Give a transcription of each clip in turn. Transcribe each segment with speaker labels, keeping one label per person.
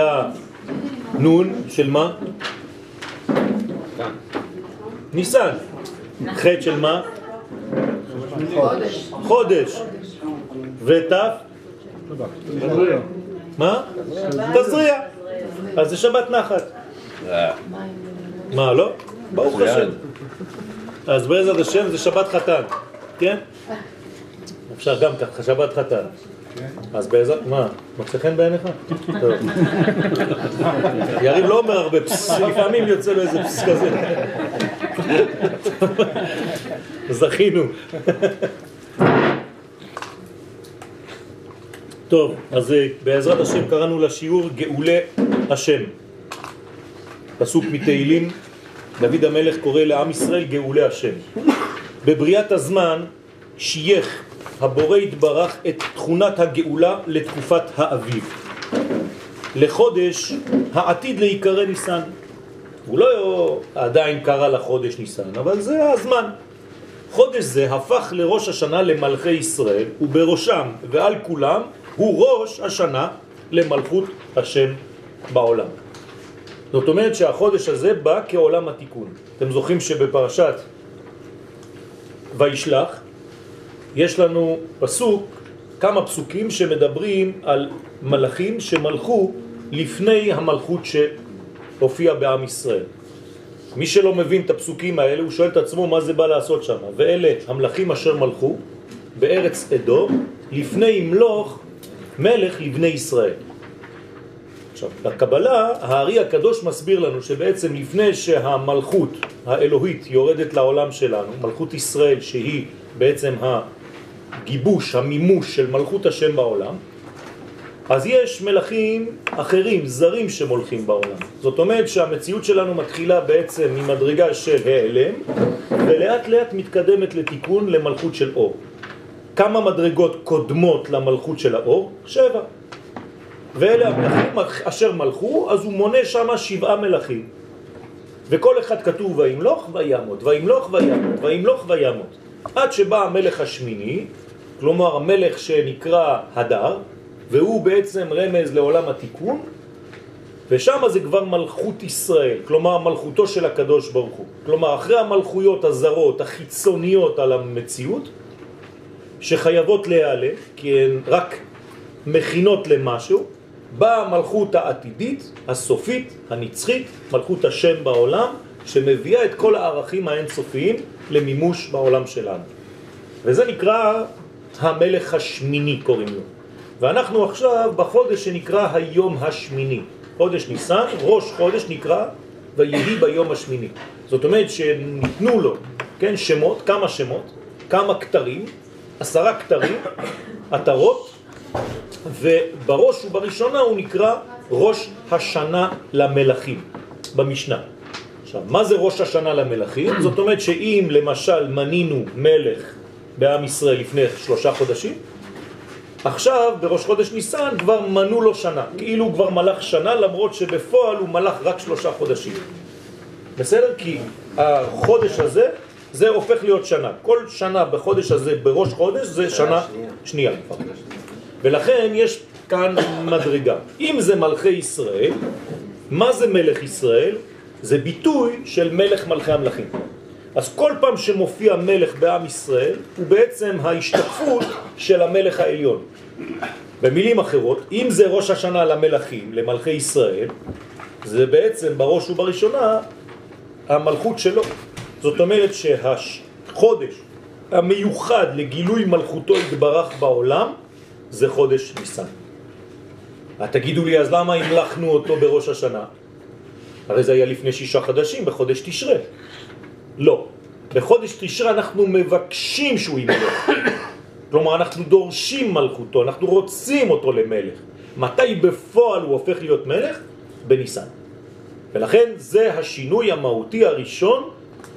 Speaker 1: היה נון של מה? ניסן. חטא של מה? חודש. חודש. ותף? מה? תזריע. אז זה שבת נחת. מה, לא? ברוך השם. אז בעזרת השם זה שבת חתן, כן? אפשר גם ככה, שבת חתן. אז בעזרת, מה, מצא חן בעיניך? טוב. יריב לא אומר הרבה פס, לפעמים יוצא לו איזה פס כזה. זכינו. טוב, אז אה, בעזרת השם קראנו לשיעור גאולי השם. פסוק מתהילים, דוד המלך קורא לעם ישראל גאולי השם. בבריאת הזמן שייך הבורא התברך את תכונת הגאולה לתקופת האביב. לחודש העתיד להיקרא ניסן. הוא לא עדיין קרא לחודש ניסן, אבל זה הזמן. חודש זה הפך לראש השנה למלכי ישראל, ובראשם ועל כולם הוא ראש השנה למלכות השם בעולם. זאת אומרת שהחודש הזה בא כעולם התיקון. אתם זוכרים שבפרשת וישלח יש לנו פסוק, כמה פסוקים שמדברים על מלאכים שמלכו לפני המלכות שהופיע בעם ישראל. מי שלא מבין את הפסוקים האלה, הוא שואל את עצמו מה זה בא לעשות שם. ואלה המלאכים אשר מלכו בארץ עדו לפני ימלוך מלך לבני ישראל. עכשיו, בקבלה, הארי הקדוש מסביר לנו שבעצם לפני שהמלכות האלוהית יורדת לעולם שלנו, מלכות ישראל שהיא בעצם הגיבוש, המימוש של מלכות השם בעולם, אז יש מלכים אחרים, זרים שמולכים בעולם. זאת אומרת שהמציאות שלנו מתחילה בעצם ממדרגה של העלם, ולאט לאט מתקדמת לתיקון למלכות של אור. כמה מדרגות קודמות למלכות של האור? שבע. ואלה המלכים אשר מלכו, אז הוא מונה שם שבעה מלכים. וכל אחד כתוב וימלוך וימות, וימלוך וימות, וימלוך וימות. עד שבא המלך השמיני, כלומר המלך שנקרא הדר, והוא בעצם רמז לעולם התיקון, ושם זה כבר מלכות ישראל, כלומר מלכותו של הקדוש ברוך הוא. כלומר, אחרי המלכויות הזרות, החיצוניות על המציאות, שחייבות להיעלם, כי הן רק מכינות למשהו, באה המלכות העתידית, הסופית, הנצחית, מלכות השם בעולם, שמביאה את כל הערכים האינסופיים למימוש בעולם שלנו. וזה נקרא המלך השמיני קוראים לו. ואנחנו עכשיו בחודש שנקרא היום השמיני. חודש ניסן, ראש חודש נקרא ויהי ביום השמיני. זאת אומרת שניתנו לו, כן, שמות, כמה שמות, כמה כתרים, עשרה כתרים, עטרות, ובראש ובראשונה הוא נקרא ראש השנה למלכים במשנה. עכשיו, מה זה ראש השנה למלכים? זאת אומרת שאם למשל מנינו מלך בעם ישראל לפני שלושה חודשים, עכשיו בראש חודש ניסן כבר מנו לו שנה, כאילו הוא כבר מלך שנה למרות שבפועל הוא מלך רק שלושה חודשים. בסדר? כי החודש הזה זה הופך להיות שנה. כל שנה בחודש הזה, בראש חודש, זה שנה שנייה. ולכן יש כאן מדרגה. אם זה מלכי ישראל, מה זה מלך ישראל? זה ביטוי של מלך מלכי המלכים. אז כל פעם שמופיע מלך בעם ישראל, הוא בעצם ההשתקפות של המלך העליון. במילים אחרות, אם זה ראש השנה למלכים, למלכי ישראל, זה בעצם בראש ובראשונה המלכות שלו. זאת אומרת שהחודש המיוחד לגילוי מלכותו התברך בעולם זה חודש ניסן. תגידו לי, אז למה המלכנו אותו בראש השנה? הרי זה היה לפני שישה חדשים, בחודש תשרה. לא. בחודש תשרה אנחנו מבקשים שהוא ימלך. כלומר, אנחנו דורשים מלכותו, אנחנו רוצים אותו למלך. מתי בפועל הוא הופך להיות מלך? בניסן. ולכן זה השינוי המהותי הראשון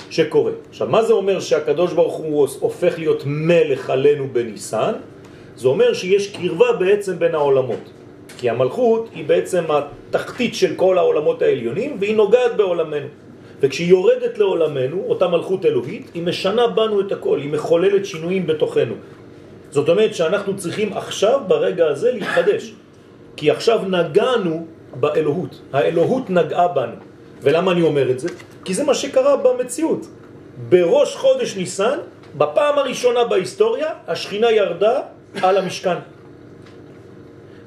Speaker 1: שקורה. עכשיו, מה זה אומר שהקדוש ברוך הוא הופך להיות מלך עלינו בניסן? זה אומר שיש קרבה בעצם בין העולמות. כי המלכות היא בעצם התחתית של כל העולמות העליונים, והיא נוגעת בעולמנו. וכשהיא יורדת לעולמנו, אותה מלכות אלוהית, היא משנה בנו את הכל, היא מחוללת שינויים בתוכנו. זאת אומרת שאנחנו צריכים עכשיו, ברגע הזה, להתחדש. כי עכשיו נגענו באלוהות. האלוהות נגעה בנו. ולמה אני אומר את זה? כי זה מה שקרה במציאות. בראש חודש ניסן, בפעם הראשונה בהיסטוריה, השכינה ירדה על המשכן.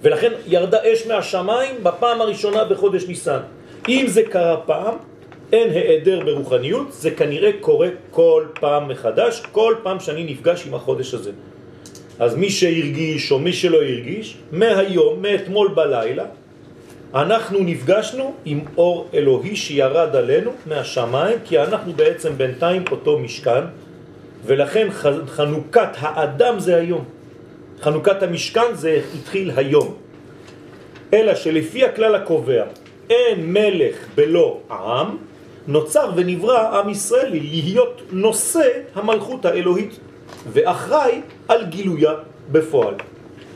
Speaker 1: ולכן ירדה אש מהשמיים בפעם הראשונה בחודש ניסן. אם זה קרה פעם, אין העדר ברוחניות, זה כנראה קורה כל פעם מחדש, כל פעם שאני נפגש עם החודש הזה. אז מי שהרגיש או מי שלא הרגיש, מהיום, מאתמול בלילה, אנחנו נפגשנו עם אור אלוהי שירד עלינו מהשמיים, כי אנחנו בעצם בינתיים אותו משכן, ולכן חנוכת האדם זה היום. חנוכת המשכן זה התחיל היום. אלא שלפי הכלל הקובע, אין מלך בלא עם, נוצר ונברא עם ישראל להיות נושא המלכות האלוהית ואחראי על גילויה בפועל.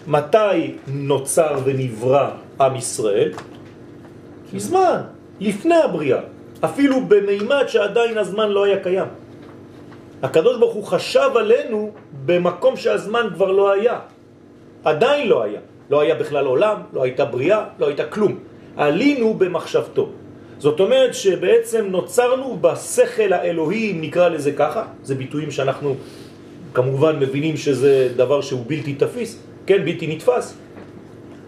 Speaker 1: מתי נוצר ונברא עם ישראל? מזמן, לפני הבריאה, אפילו במימד שעדיין הזמן לא היה קיים. הקדוש ברוך הוא חשב עלינו במקום שהזמן כבר לא היה. עדיין לא היה. לא היה בכלל עולם, לא הייתה בריאה, לא הייתה כלום. עלינו במחשבתו. זאת אומרת שבעצם נוצרנו בשכל האלוהי, נקרא לזה ככה, זה ביטויים שאנחנו כמובן מבינים שזה דבר שהוא בלתי תפיס, כן, בלתי נתפס,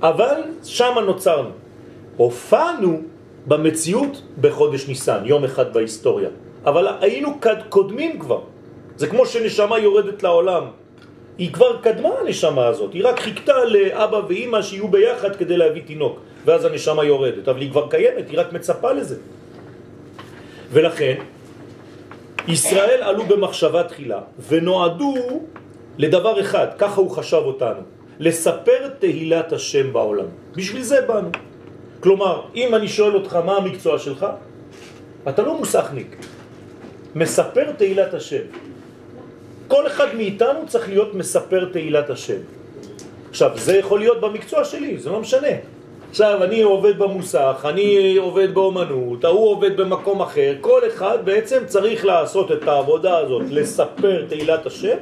Speaker 1: אבל שם נוצרנו. הופענו במציאות בחודש ניסן, יום אחד בהיסטוריה, אבל היינו קודמים כבר. זה כמו שנשמה יורדת לעולם. היא כבר קדמה הנשמה הזאת, היא רק חיכתה לאבא ואימא שיהיו ביחד כדי להביא תינוק, ואז הנשמה יורדת, אבל היא כבר קיימת, היא רק מצפה לזה. ולכן, ישראל עלו במחשבה תחילה, ונועדו לדבר אחד, ככה הוא חשב אותנו, לספר תהילת השם בעולם. בשביל זה באנו. כלומר, אם אני שואל אותך מה המקצוע שלך, אתה לא מוסכניק. מספר תהילת השם. כל אחד מאיתנו צריך להיות מספר תהילת השם. עכשיו, זה יכול להיות במקצוע שלי, זה לא משנה. עכשיו, אני עובד במוסך, אני עובד באומנות, ההוא עובד במקום אחר, כל אחד בעצם צריך לעשות את העבודה הזאת, לספר תהילת השם,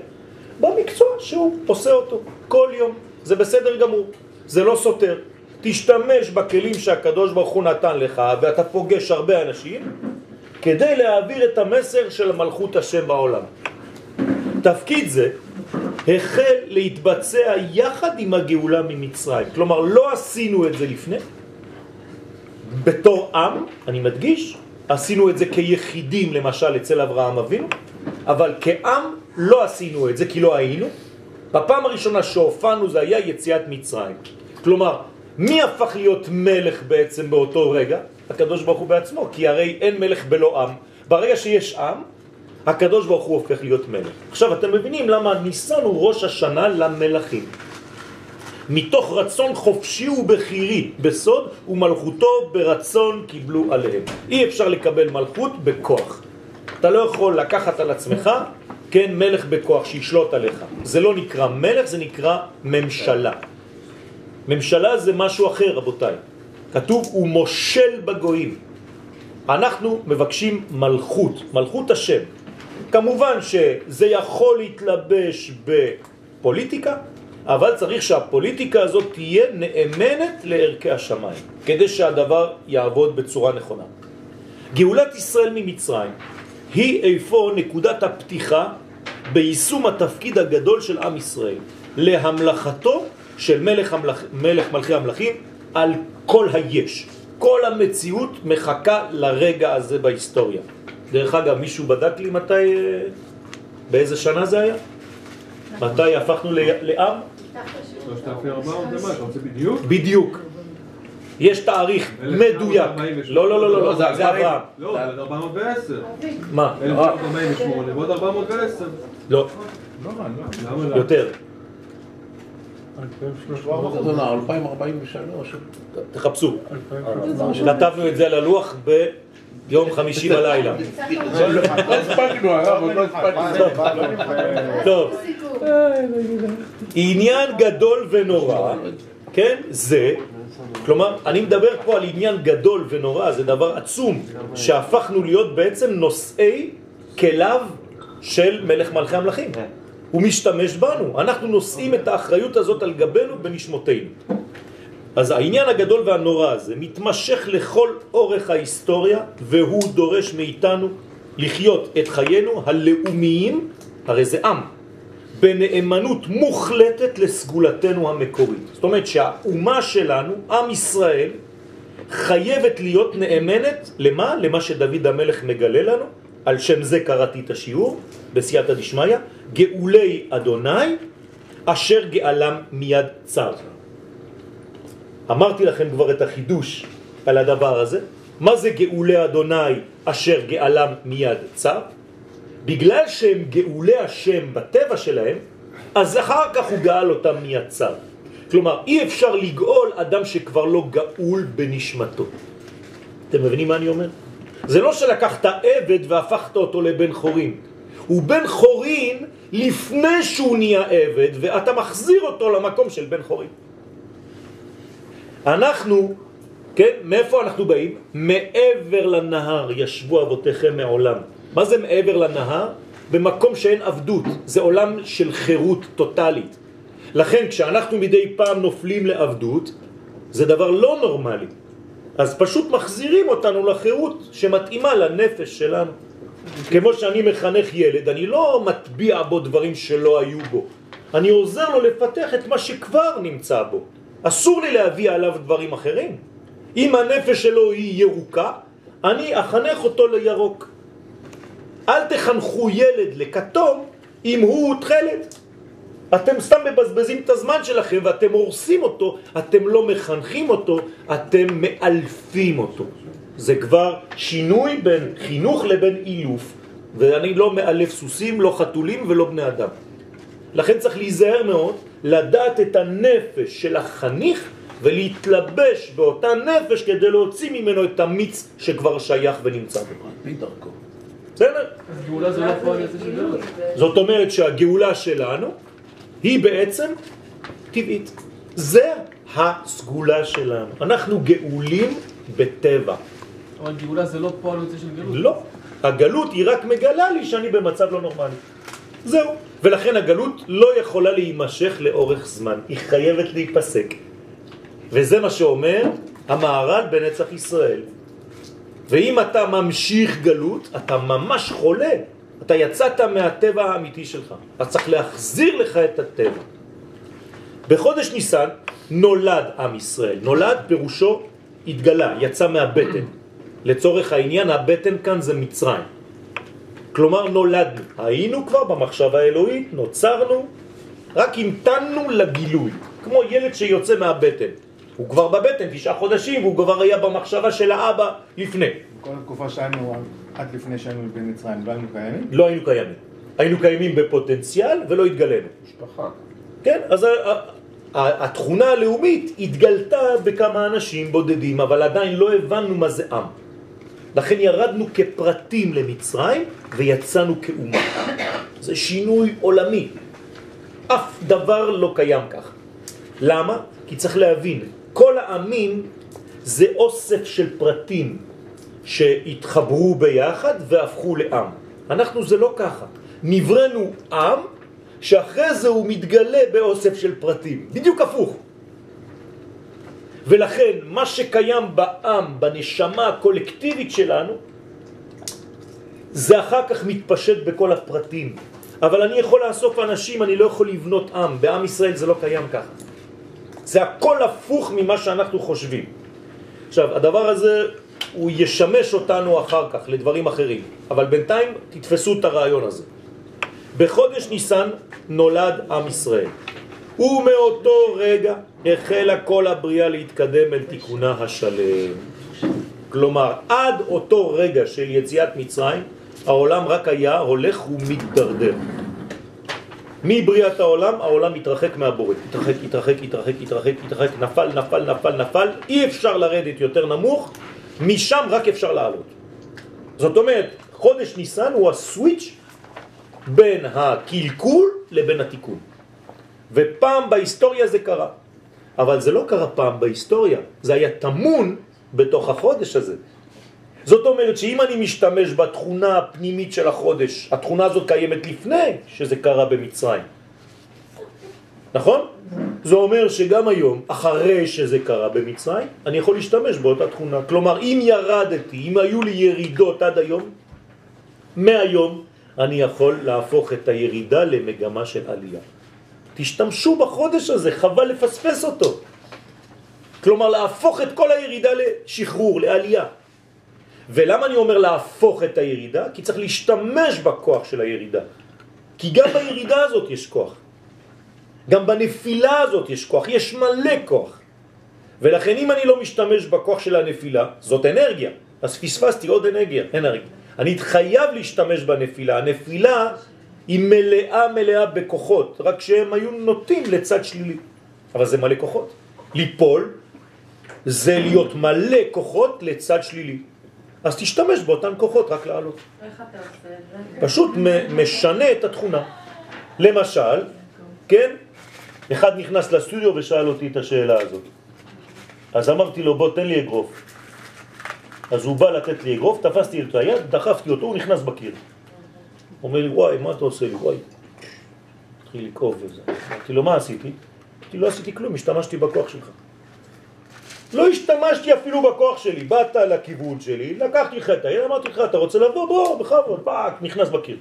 Speaker 1: במקצוע שהוא עושה אותו כל יום. זה בסדר גמור, זה לא סותר. תשתמש בכלים שהקדוש ברוך הוא נתן לך, ואתה פוגש הרבה אנשים, כדי להעביר את המסר של מלכות השם בעולם. תפקיד זה החל להתבצע יחד עם הגאולה ממצרים. כלומר, לא עשינו את זה לפני, בתור עם, אני מדגיש, עשינו את זה כיחידים, למשל אצל אברהם אבינו, אבל כעם לא עשינו את זה כי לא היינו. בפעם הראשונה שהופענו זה היה יציאת מצרים. כלומר, מי הפך להיות מלך בעצם באותו רגע? הקדוש ברוך הוא בעצמו, כי הרי אין מלך בלא עם. ברגע שיש עם, הקדוש ברוך הוא הופך להיות מלך. עכשיו אתם מבינים למה ניסנו ראש השנה למלכים. מתוך רצון חופשי ובחירי בסוד ומלכותו ברצון קיבלו עליהם. אי אפשר לקבל מלכות בכוח. אתה לא יכול לקחת על עצמך, כן, מלך בכוח שישלוט עליך. זה לא נקרא מלך, זה נקרא ממשלה. ממשלה זה משהו אחר, רבותיי. כתוב, הוא מושל בגויים. אנחנו מבקשים מלכות, מלכות השם. כמובן שזה יכול להתלבש בפוליטיקה, אבל צריך שהפוליטיקה הזאת תהיה נאמנת לערכי השמיים, כדי שהדבר יעבוד בצורה נכונה. גאולת ישראל ממצרים היא איפה נקודת הפתיחה ביישום התפקיד הגדול של עם ישראל, להמלכתו של מלך, המלך, מלך מלכי המלכים על כל היש. כל המציאות מחכה לרגע הזה בהיסטוריה. דרך אגב, מישהו בדק לי מתי, אה, באיזה שנה זה היה? מתי הפכנו לעם? בדיוק. יש תאריך מדויק. לא, לא, לא, לא, זה אברהם.
Speaker 2: לא, זה 410.
Speaker 1: מה?
Speaker 2: 1948 ועוד 410.
Speaker 1: לא. יותר.
Speaker 3: 2043.
Speaker 1: תחפשו. כתבנו את זה על הלוח ב... יום חמישי בלילה.
Speaker 3: לא הספקנו, הרב, עוד לא הספקנו.
Speaker 1: טוב, עניין גדול ונורא, כן, זה, כלומר, אני מדבר פה על עניין גדול ונורא, זה דבר עצום, שהפכנו להיות בעצם נושאי כליו של מלך מלכי המלכים. הוא משתמש בנו, אנחנו נושאים את האחריות הזאת על גבנו בנשמותינו. אז העניין הגדול והנורא הזה מתמשך לכל אורך ההיסטוריה והוא דורש מאיתנו לחיות את חיינו הלאומיים, הרי זה עם, בנאמנות מוחלטת לסגולתנו המקורית. זאת אומרת שהאומה שלנו, עם ישראל, חייבת להיות נאמנת למה? למה שדוד המלך מגלה לנו, על שם זה קראתי את השיעור בסייעתא דשמיא, גאולי אדוני אשר גאלם מיד צר. אמרתי לכם כבר את החידוש על הדבר הזה. מה זה גאולי אדוני אשר גאלם מיד צר? בגלל שהם גאולי השם בטבע שלהם, אז אחר כך הוא גאל אותם מיד צר. כלומר, אי אפשר לגאול אדם שכבר לא גאול בנשמתו. אתם מבינים מה אני אומר? זה לא שלקחת עבד והפכת אותו לבן חורין. הוא בן חורין לפני שהוא נהיה עבד, ואתה מחזיר אותו למקום של בן חורין. אנחנו, כן, מאיפה אנחנו באים? מעבר לנהר ישבו אבותיכם מעולם. מה זה מעבר לנהר? במקום שאין עבדות, זה עולם של חירות טוטלית. לכן כשאנחנו מדי פעם נופלים לעבדות, זה דבר לא נורמלי. אז פשוט מחזירים אותנו לחירות שמתאימה לנפש שלנו. כמו שאני מחנך ילד, אני לא מטביע בו דברים שלא היו בו. אני עוזר לו לפתח את מה שכבר נמצא בו. אסור לי להביא עליו דברים אחרים. אם הנפש שלו היא ירוקה, אני אחנך אותו לירוק. אל תחנכו ילד לכתום אם הוא תכלת. אתם סתם מבזבזים את הזמן שלכם ואתם הורסים אותו, אתם לא מחנכים אותו, אתם מאלפים אותו. זה כבר שינוי בין חינוך לבין אילוף, ואני לא מאלף סוסים, לא חתולים ולא בני אדם. לכן צריך להיזהר מאוד, לדעת את הנפש של החניך ולהתלבש באותה נפש כדי להוציא ממנו את המיץ שכבר שייך ונמצא בו.
Speaker 3: על פי דרכו.
Speaker 1: בסדר?
Speaker 2: גאולה זה לא פועל יוצא של גלות.
Speaker 1: זאת אומרת שהגאולה שלנו היא בעצם טבעית. זה הסגולה שלנו. אנחנו גאולים בטבע.
Speaker 2: אבל גאולה זה לא פועל יוצא של גלות.
Speaker 1: לא. הגלות היא רק מגלה לי שאני במצב לא נורמלי. זהו. ולכן הגלות לא יכולה להימשך לאורך זמן. היא חייבת להיפסק. וזה מה שאומר המערל בנצח ישראל. ואם אתה ממשיך גלות, אתה ממש חולה. אתה יצאת מהטבע האמיתי שלך. אז צריך להחזיר לך את הטבע. בחודש ניסן נולד עם ישראל. נולד פירושו התגלה, יצא מהבטן. לצורך העניין הבטן כאן זה מצרים. כלומר נולדנו, היינו כבר במחשבה האלוהית, נוצרנו, רק המתנו לגילוי, כמו ילד שיוצא מהבטן. הוא כבר בבטן תשעה חודשים והוא כבר היה במחשבה של האבא לפני.
Speaker 4: כל התקופה שהיינו, עד לפני שהיינו במצרים, לא היינו קיימים?
Speaker 1: לא היינו קיימים. היינו קיימים בפוטנציאל ולא התגלנו.
Speaker 3: משפחה.
Speaker 1: כן, אז ה- ה- ה- התכונה הלאומית התגלתה בכמה אנשים בודדים, אבל עדיין לא הבנו מה זה עם. לכן ירדנו כפרטים למצרים ויצאנו כאומה. זה שינוי עולמי. אף דבר לא קיים כך. למה? כי צריך להבין, כל העמים זה אוסף של פרטים שהתחברו ביחד והפכו לעם. אנחנו זה לא ככה. נברנו עם שאחרי זה הוא מתגלה באוסף של פרטים. בדיוק הפוך. ולכן מה שקיים בעם, בנשמה הקולקטיבית שלנו, זה אחר כך מתפשט בכל הפרטים. אבל אני יכול לאסוף אנשים, אני לא יכול לבנות עם. בעם ישראל זה לא קיים ככה. זה הכל הפוך ממה שאנחנו חושבים. עכשיו, הדבר הזה, הוא ישמש אותנו אחר כך לדברים אחרים, אבל בינתיים תתפסו את הרעיון הזה. בחודש ניסן נולד עם ישראל, ומאותו רגע החלה כל הבריאה להתקדם אל תיקונה השלם. כלומר, עד אותו רגע של יציאת מצרים, העולם רק היה הולך ומתדרדר. מבריאת העולם, העולם מתרחק מהבורא. התרחק, התרחק, התרחק, התרחק, התרחק, נפל, נפל, נפל, נפל, אי אפשר לרדת יותר נמוך, משם רק אפשר לעלות. זאת אומרת, חודש ניסן הוא הסוויץ' בין הקלקול לבין התיקון. ופעם בהיסטוריה זה קרה. אבל זה לא קרה פעם בהיסטוריה, זה היה תמון בתוך החודש הזה. זאת אומרת שאם אני משתמש בתכונה הפנימית של החודש, התכונה הזאת קיימת לפני שזה קרה במצרים. נכון? זה אומר שגם היום, אחרי שזה קרה במצרים, אני יכול להשתמש באותה תכונה. כלומר, אם ירדתי, אם היו לי ירידות עד היום, מהיום אני יכול להפוך את הירידה למגמה של עלייה. תשתמשו בחודש הזה, חבל לפספס אותו. כלומר, להפוך את כל הירידה לשחרור, לעלייה. ולמה אני אומר להפוך את הירידה? כי צריך להשתמש בכוח של הירידה. כי גם בירידה הזאת יש כוח. גם בנפילה הזאת יש כוח, יש מלא כוח. ולכן אם אני לא משתמש בכוח של הנפילה, זאת אנרגיה. אז פספסתי עוד אנרגיה, אנרגיה. אני חייב להשתמש בנפילה. הנפילה היא מלאה מלאה בכוחות, רק שהם היו נוטים לצד שלילי. אבל זה מלא כוחות. ליפול זה להיות מלא כוחות לצד שלילי. אז תשתמש באותן כוחות רק לעלות.
Speaker 5: איך אתה עושה את זה?
Speaker 1: פשוט משנה את התכונה. למשל, כן, אחד נכנס לסטודיו ושאל אותי את השאלה הזאת. אז אמרתי לו, בוא תן לי אגרוף. אז הוא בא לתת לי אגרוף, תפסתי את היד, דחפתי אותו, הוא נכנס בקיר. אומר לי, וואי, מה אתה עושה לי? וואי. התחיל לכאוב וזה. אמרתי לו, מה עשיתי? אמרתי, לא עשיתי כלום, השתמשתי בכוח שלך. לא השתמשתי אפילו בכוח שלי, באת לכיוון שלי, לקחתי לך את היד, אמרתי לך, אתה רוצה לבוא? בוא, בכבוד, פאק, נכנס בקיר.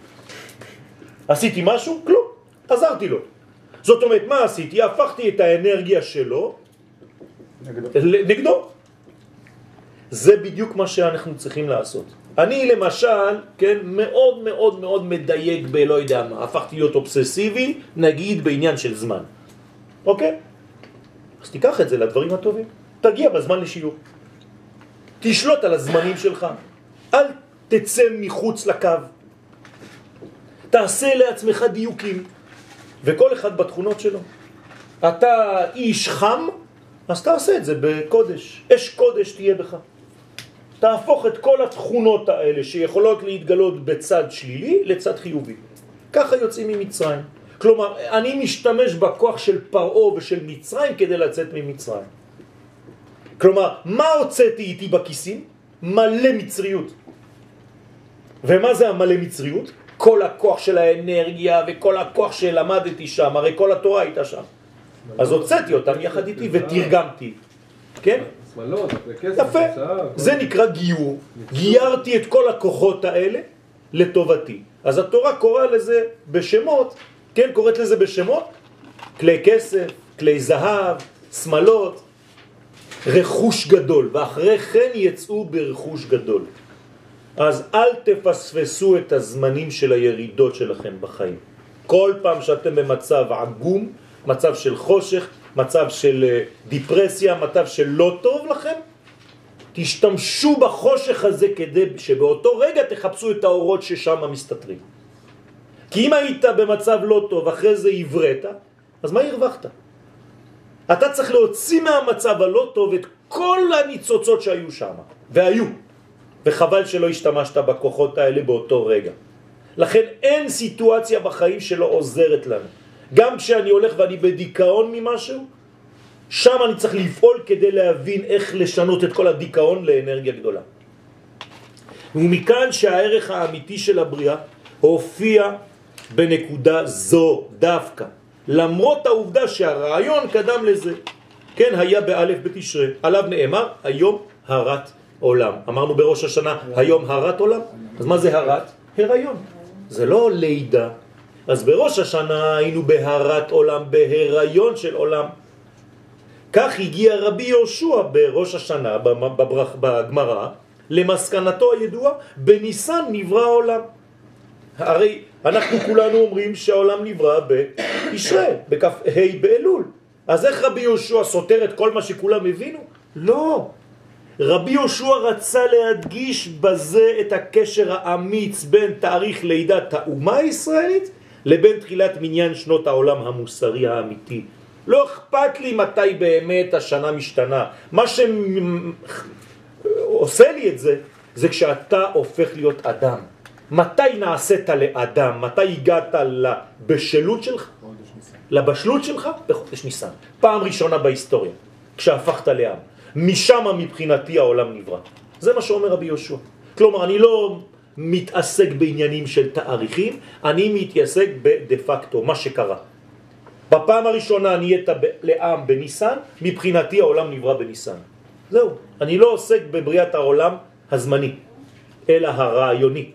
Speaker 1: עשיתי משהו? כלום, עזרתי לו. זאת אומרת, מה עשיתי? הפכתי את האנרגיה שלו
Speaker 4: נגדו.
Speaker 1: נגדו. זה בדיוק מה שאנחנו צריכים לעשות. אני למשל, כן, מאוד מאוד מאוד מדייק בלא יודע מה, הפכתי להיות אובססיבי, נגיד בעניין של זמן. אוקיי? אז תיקח את זה לדברים הטובים. תגיע בזמן לשיעור. תשלוט על הזמנים שלך. אל תצא מחוץ לקו. תעשה לעצמך דיוקים. וכל אחד בתכונות שלו. אתה איש חם, אז תעשה את זה בקודש. אש קודש תהיה בך. תהפוך את כל התכונות האלה שיכולות להתגלות בצד שלילי לצד חיובי. ככה יוצאים ממצרים. כלומר, אני משתמש בכוח של פרעה ושל מצרים כדי לצאת ממצרים. כלומר, מה הוצאתי איתי בכיסים? מלא מצריות. ומה זה המלא מצריות? כל הכוח של האנרגיה וכל הכוח שלמדתי שם, הרי כל התורה הייתה שם. אז הוצאתי אותם יחד איתי ותרגמתי. כן?
Speaker 6: שמאלות, כסף,
Speaker 1: יפה. זה נקרא גיור. גיירתי את כל הכוחות האלה לטובתי. אז התורה קוראה לזה בשמות, כן, קוראת לזה בשמות, כלי כסף, כלי זהב, שמלות, רכוש גדול, ואחרי כן יצאו ברכוש גדול. אז אל תפספסו את הזמנים של הירידות שלכם בחיים. כל פעם שאתם במצב עגום, מצב של חושך, מצב של אה, דיפרסיה, מצב של לא טוב לכם, תשתמשו בחושך הזה כדי שבאותו רגע תחפשו את האורות ששם מסתתרים. כי אם היית במצב לא טוב, אחרי זה עברית, אז מה הרווחת? אתה צריך להוציא מהמצב הלא טוב את כל הניצוצות שהיו שם, והיו, וחבל שלא השתמשת בכוחות האלה באותו רגע. לכן אין סיטואציה בחיים שלא עוזרת לנו. גם כשאני הולך ואני בדיכאון ממשהו, שם אני צריך לפעול כדי להבין איך לשנות את כל הדיכאון לאנרגיה גדולה. ומכאן שהערך האמיתי של הבריאה הופיע בנקודה זו דווקא, למרות העובדה שהרעיון קדם לזה. כן, היה באלף בתשרה, עליו נאמר היום הרת עולם. אמרנו בראש השנה היום הרת עולם, אז מה זה הרת? הריון. זה לא לידה. אז בראש השנה היינו בהרת עולם, בהיריון של עולם. כך הגיע רבי יהושע בראש השנה, בגמרא, למסקנתו הידועה, בניסן נברא העולם. הרי אנחנו כולנו אומרים שהעולם נברא בישראל, בכף ה' באלול. אז איך רבי יהושע סותר את כל מה שכולם הבינו? לא. רבי יהושע רצה להדגיש בזה את הקשר האמיץ בין תאריך לידת האומה הישראלית לבין תחילת מניין שנות העולם המוסרי האמיתי. לא אכפת לי מתי באמת השנה משתנה. מה שעושה לי את זה, זה כשאתה הופך להיות אדם. מתי נעשית לאדם? מתי הגעת לבשלות שלך? לבשלות שלך? בחודש ניסן. פעם ראשונה בהיסטוריה, כשהפכת לעם. משם מבחינתי העולם נברא. זה מה שאומר רבי יהושע. כלומר, אני לא מתעסק בעניינים של תאריכים, אני מתעסק בדה פקטו, מה שקרה. בפעם הראשונה נהיית לעם בניסן, מבחינתי העולם נברא בניסן. זהו, אני לא עוסק בבריאת העולם הזמני, אלא הרעיוני,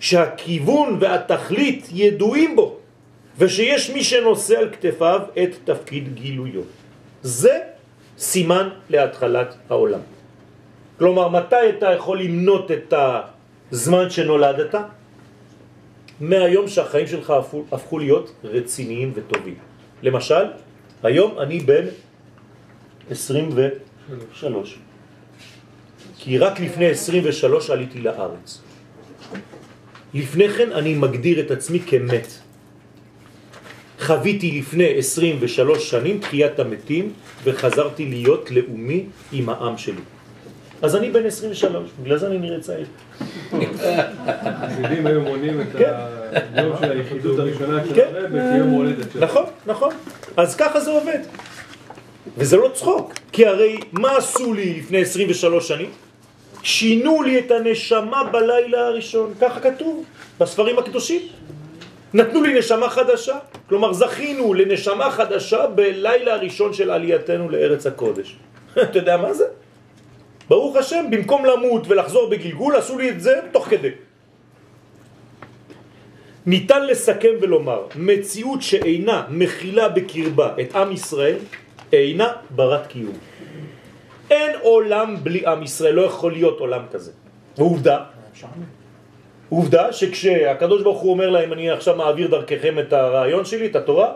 Speaker 1: שהכיוון והתכלית ידועים בו, ושיש מי שנושא על כתפיו את תפקיד גילויו. זה סימן להתחלת העולם. כלומר, מתי אתה יכול למנות את הזמן שנולדת? מהיום שהחיים שלך הפכו, הפכו להיות רציניים וטובים. למשל, היום אני בן 23. כי רק לפני 23 עליתי לארץ. לפני כן אני מגדיר את עצמי כמת. חוויתי לפני 23 שנים תחיית המתים וחזרתי להיות לאומי עם העם שלי. אז אני בן 23, בגלל זה אני נראה צעיר.
Speaker 5: חסידים היו מונים את
Speaker 1: כן.
Speaker 5: היום של היחידות הראשונה של
Speaker 1: כן.
Speaker 5: הרב כיום הולדת שלו.
Speaker 1: נכון, נכון. אז ככה זה עובד. וזה לא צחוק, כי הרי מה עשו לי לפני 23 שנים? שינו לי את הנשמה בלילה הראשון, ככה כתוב בספרים הקדושים. נתנו לי נשמה חדשה, כלומר זכינו לנשמה חדשה בלילה הראשון של עלייתנו לארץ הקודש. אתה יודע מה זה? ברוך השם, במקום למות ולחזור בגלגול, עשו לי את זה תוך כדי. ניתן לסכם ולומר, מציאות שאינה מכילה בקרבה את עם ישראל, אינה ברת קיום. אין עולם בלי עם ישראל, לא יכול להיות עולם כזה. ועובדה, עובדה שכשהקדוש ברוך הוא אומר להם, אני עכשיו מעביר דרככם את הרעיון שלי, את התורה,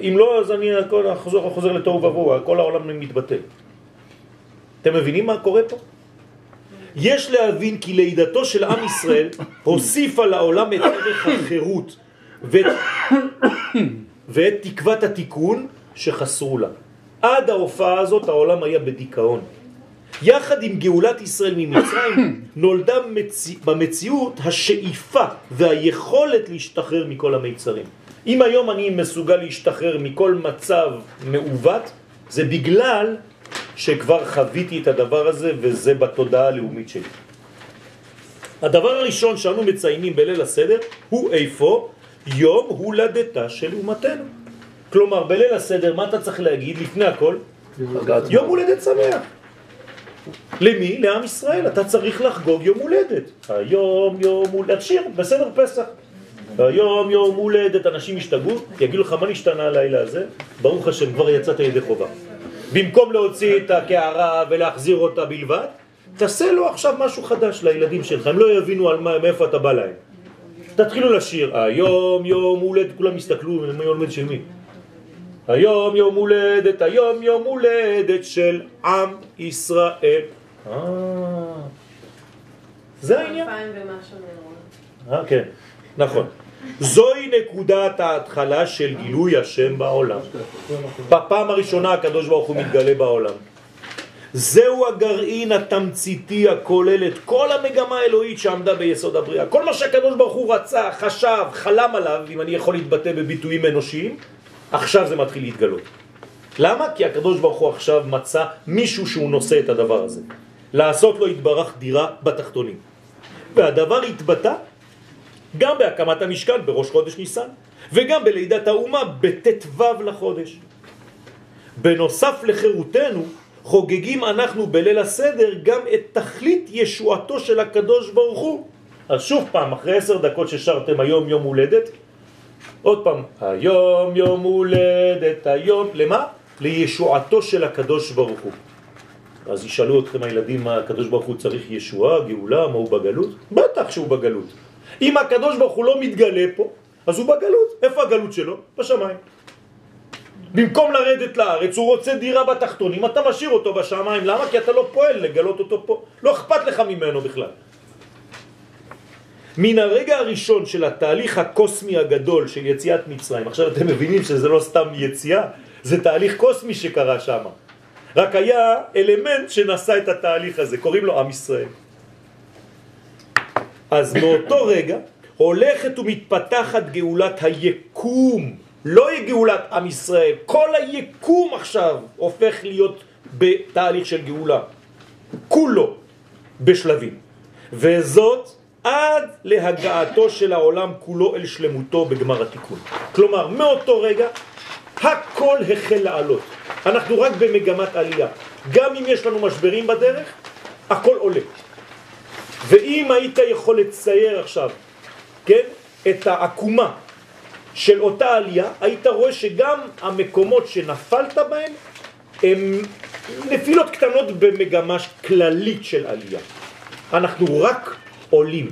Speaker 1: אם לא, אז אני חוזר, חוזר לתוהו ובוהו, כל העולם מתבטל. אתם מבינים מה קורה פה? יש להבין כי לידתו של עם ישראל הוסיפה לעולם את ערך החירות ואת, ואת תקוות התיקון שחסרו לה. עד ההופעה הזאת העולם היה בדיכאון. יחד עם גאולת ישראל ממצרים נולדה מצ... במציאות השאיפה והיכולת להשתחרר מכל המיצרים. אם היום אני מסוגל להשתחרר מכל מצב מעוות, זה בגלל שכבר חוויתי את הדבר הזה וזה בתודעה הלאומית שלי. הדבר הראשון שאנו מציינים בליל הסדר הוא איפה יום הולדתה של אומתנו. כלומר, בליל הסדר, מה אתה צריך להגיד לפני הכל? יום הולדת שמח. למי? לעם ישראל. אתה צריך לחגוג יום הולדת. היום יום הולדת, שיר, בסדר פסח. היום יום הולדת, אנשים ישתגעו, יגידו לך מה נשתנה הלילה הזה? ברוך השם, כבר יצאת ידי חובה. במקום להוציא את הקערה ולהחזיר אותה בלבד, תעשה לו עכשיו משהו חדש לילדים שלך, הם לא יבינו על מה, מאיפה אתה בא להם. תתחילו לשיר, היום יום הולדת, כולם יסתכלו, יום הולדת של מי? היום יום הולדת, היום יום הולדת של עם ישראל. אה, זה העניין. אה, כן, נכון. זוהי נקודת ההתחלה של גילוי השם בעולם. בפעם הראשונה הקדוש ברוך הוא מתגלה בעולם. זהו הגרעין התמציתי הכולל את כל המגמה האלוהית שעמדה ביסוד הבריאה. כל מה שהקדוש ברוך הוא רצה, חשב, חלם עליו, אם אני יכול להתבטא בביטויים אנושיים, עכשיו זה מתחיל להתגלות. למה? כי הקדוש ברוך הוא עכשיו מצא מישהו שהוא נושא את הדבר הזה. לעשות לו התברך דירה בתחתונים. והדבר התבטא גם בהקמת המשכן בראש חודש ניסן, וגם בלידת האומה בט"ו לחודש. בנוסף לחירותנו, חוגגים אנחנו בליל הסדר גם את תכלית ישועתו של הקדוש ברוך הוא. אז שוב פעם, אחרי עשר דקות ששרתם היום יום הולדת, עוד פעם, היום יום הולדת, היום, למה? לישועתו של הקדוש ברוך הוא. אז ישאלו אתכם הילדים מה הקדוש ברוך הוא צריך ישועה, גאולה, מה הוא בגלות? בטח שהוא בגלות. אם הקדוש ברוך הוא לא מתגלה פה, אז הוא בגלות. איפה הגלות שלו? בשמיים. במקום לרדת לארץ, הוא רוצה דירה בתחתונים, אתה משאיר אותו בשמיים. למה? כי אתה לא פועל לגלות אותו פה. לא אכפת לך ממנו בכלל. מן הרגע הראשון של התהליך הקוסמי הגדול של יציאת מצרים, עכשיו אתם מבינים שזה לא סתם יציאה, זה תהליך קוסמי שקרה שם. רק היה אלמנט שנשא את התהליך הזה, קוראים לו עם ישראל. אז מאותו רגע הולכת ומתפתחת גאולת היקום, לא יהיה גאולת עם ישראל, כל היקום עכשיו הופך להיות בתהליך של גאולה, כולו בשלבים, וזאת עד להגעתו של העולם כולו אל שלמותו בגמר התיקון. כלומר, מאותו רגע הכל החל לעלות. אנחנו רק במגמת עלייה. גם אם יש לנו משברים בדרך, הכל עולה. ואם היית יכול לצייר עכשיו, כן, את העקומה של אותה עלייה, היית רואה שגם המקומות שנפלת בהם הם נפילות קטנות במגמה כללית של עלייה. אנחנו רק עולים.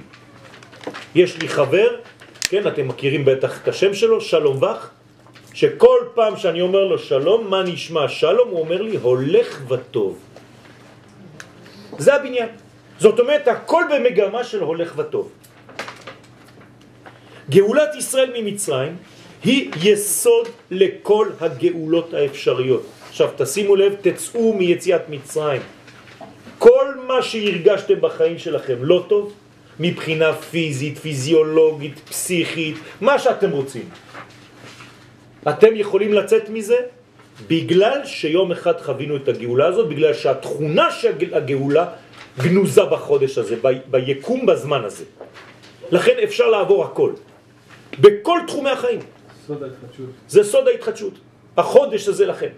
Speaker 1: יש לי חבר, כן, אתם מכירים בטח את השם שלו, שלום וך, שכל פעם שאני אומר לו שלום, מה נשמע שלום? הוא אומר לי הולך וטוב. זה הבניין. זאת אומרת, הכל במגמה של הולך וטוב. גאולת ישראל ממצרים היא יסוד לכל הגאולות האפשריות. עכשיו תשימו לב, תצאו מיציאת מצרים. כל מה שהרגשתם בחיים שלכם לא טוב, מבחינה פיזית, פיזיולוגית, פסיכית, מה שאתם רוצים. אתם יכולים לצאת מזה בגלל שיום אחד חווינו את הגאולה הזאת, בגלל שהתכונה של הגאולה גנוזה בחודש הזה, ב- ביקום בזמן הזה. לכן אפשר לעבור הכל, בכל תחומי החיים.
Speaker 5: סוד ההתחדשות.
Speaker 1: זה סוד ההתחדשות. החודש הזה לכם.